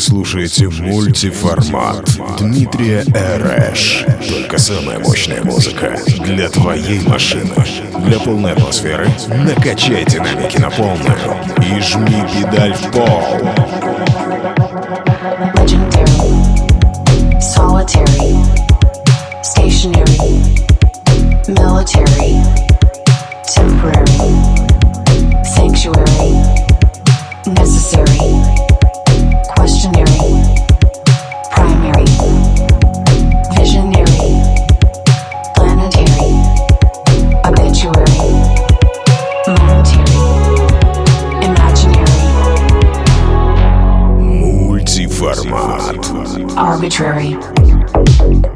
слушаете мультиформат Дмитрия Эрэш. Только самая мощная музыка для твоей машины. Для полной атмосферы накачай динамики на полную и жми педаль в пол. Murray.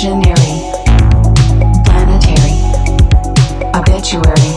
Visionary, planetary, obituary,